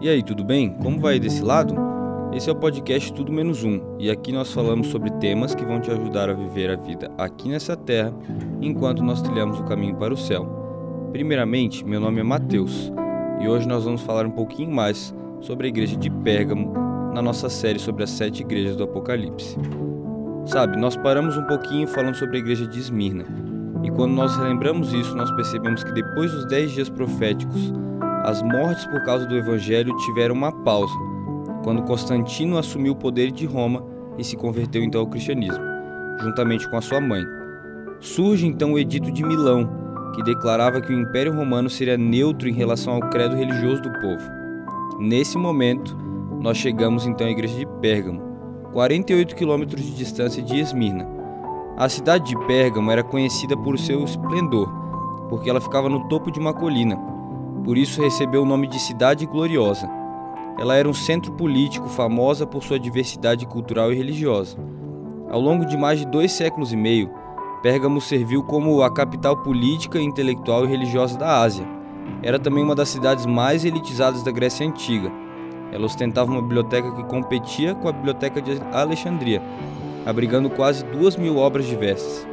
E aí, tudo bem? Como vai desse lado? Esse é o podcast Tudo Menos Um, e aqui nós falamos sobre temas que vão te ajudar a viver a vida aqui nessa terra, enquanto nós trilhamos o caminho para o céu. Primeiramente, meu nome é Mateus, e hoje nós vamos falar um pouquinho mais sobre a igreja de Pérgamo na nossa série sobre as sete igrejas do Apocalipse. Sabe, nós paramos um pouquinho falando sobre a igreja de Esmirna, e quando nós relembramos isso, nós percebemos que depois dos dez dias proféticos, as mortes por causa do Evangelho tiveram uma pausa, quando Constantino assumiu o poder de Roma e se converteu então ao cristianismo, juntamente com a sua mãe. Surge então o Edito de Milão, que declarava que o Império Romano seria neutro em relação ao credo religioso do povo. Nesse momento, nós chegamos então à igreja de Pérgamo, 48 quilômetros de distância de Esmirna. A cidade de Pérgamo era conhecida por seu esplendor, porque ela ficava no topo de uma colina, por isso recebeu o nome de Cidade Gloriosa. Ela era um centro político famosa por sua diversidade cultural e religiosa. Ao longo de mais de dois séculos e meio, Pérgamo serviu como a capital política, intelectual e religiosa da Ásia. Era também uma das cidades mais elitizadas da Grécia Antiga. Ela ostentava uma biblioteca que competia com a Biblioteca de Alexandria, abrigando quase duas mil obras diversas.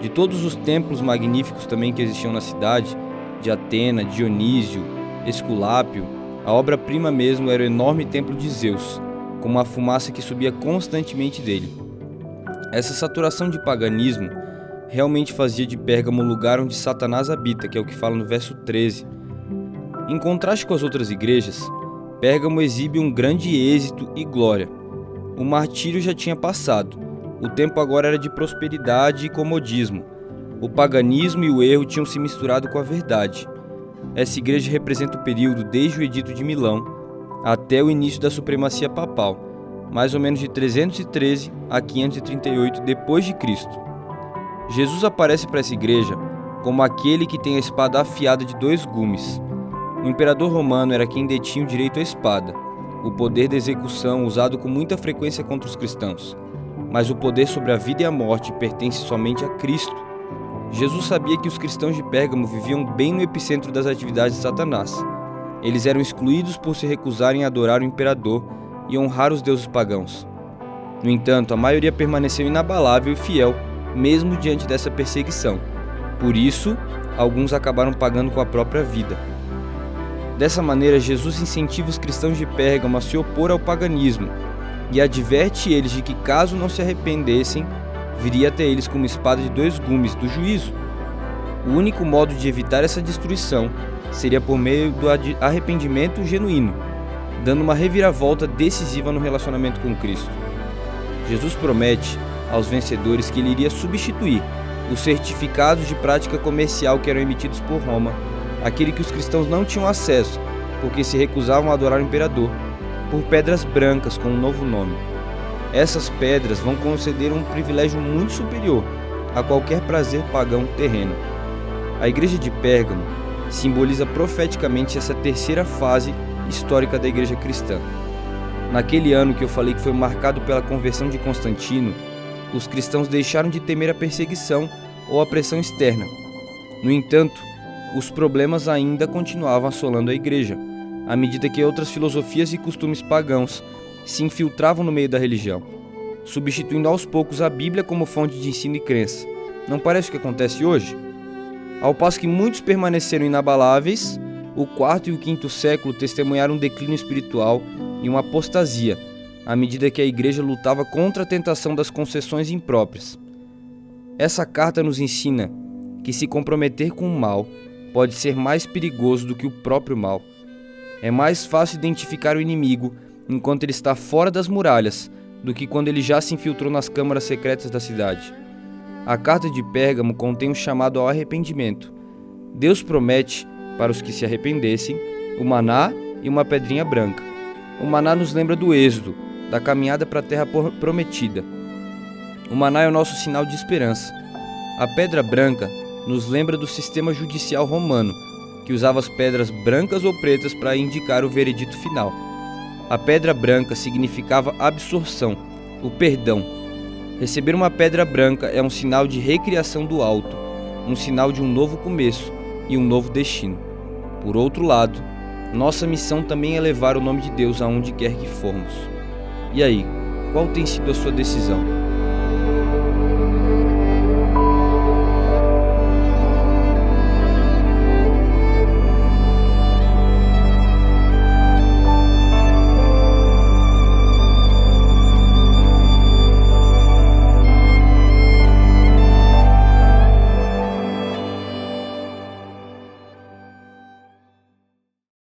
De todos os templos magníficos também que existiam na cidade, de Atena, Dionísio, Esculápio, a obra-prima mesmo era o enorme templo de Zeus, com uma fumaça que subia constantemente dele. Essa saturação de paganismo realmente fazia de Pérgamo o lugar onde Satanás habita, que é o que fala no verso 13. Em contraste com as outras igrejas, Pérgamo exibe um grande êxito e glória. O martírio já tinha passado, o tempo agora era de prosperidade e comodismo, o paganismo e o erro tinham se misturado com a verdade. Essa igreja representa o período desde o Edito de Milão até o início da supremacia papal, mais ou menos de 313 a 538 depois de Cristo. Jesus aparece para essa igreja como aquele que tem a espada afiada de dois gumes. O imperador romano era quem detinha o direito à espada, o poder da execução usado com muita frequência contra os cristãos. Mas o poder sobre a vida e a morte pertence somente a Cristo Jesus sabia que os cristãos de Pérgamo viviam bem no epicentro das atividades de Satanás. Eles eram excluídos por se recusarem a adorar o imperador e honrar os deuses pagãos. No entanto, a maioria permaneceu inabalável e fiel, mesmo diante dessa perseguição. Por isso, alguns acabaram pagando com a própria vida. Dessa maneira, Jesus incentiva os cristãos de Pérgamo a se opor ao paganismo e adverte eles de que, caso não se arrependessem, viria até eles com uma espada de dois gumes do juízo. O único modo de evitar essa destruição seria por meio do arrependimento genuíno, dando uma reviravolta decisiva no relacionamento com Cristo. Jesus promete aos vencedores que ele iria substituir os certificados de prática comercial que eram emitidos por Roma, aquele que os cristãos não tinham acesso porque se recusavam a adorar o imperador, por pedras brancas com um novo nome. Essas pedras vão conceder um privilégio muito superior a qualquer prazer pagão terreno. A igreja de Pérgamo simboliza profeticamente essa terceira fase histórica da igreja cristã. Naquele ano que eu falei que foi marcado pela conversão de Constantino, os cristãos deixaram de temer a perseguição ou a pressão externa. No entanto, os problemas ainda continuavam assolando a igreja, à medida que outras filosofias e costumes pagãos se infiltravam no meio da religião, substituindo aos poucos a Bíblia como fonte de ensino e crença. Não parece o que acontece hoje? Ao passo que muitos permaneceram inabaláveis, o quarto e o quinto século testemunharam um declínio espiritual e uma apostasia, à medida que a igreja lutava contra a tentação das concessões impróprias. Essa carta nos ensina que se comprometer com o mal pode ser mais perigoso do que o próprio mal. É mais fácil identificar o inimigo enquanto ele está fora das muralhas do que quando ele já se infiltrou nas câmaras secretas da cidade. A carta de Pérgamo contém um chamado ao arrependimento. Deus promete, para os que se arrependessem, o maná e uma pedrinha branca. O maná nos lembra do êxodo, da caminhada para a terra prometida. O maná é o nosso sinal de esperança. A pedra branca nos lembra do sistema judicial romano, que usava as pedras brancas ou pretas para indicar o veredito final. A pedra branca significava absorção, o perdão. Receber uma pedra branca é um sinal de recriação do alto, um sinal de um novo começo e um novo destino. Por outro lado, Nossa missão também é levar o nome de Deus aonde quer que formos. E aí, qual tem sido a sua decisão?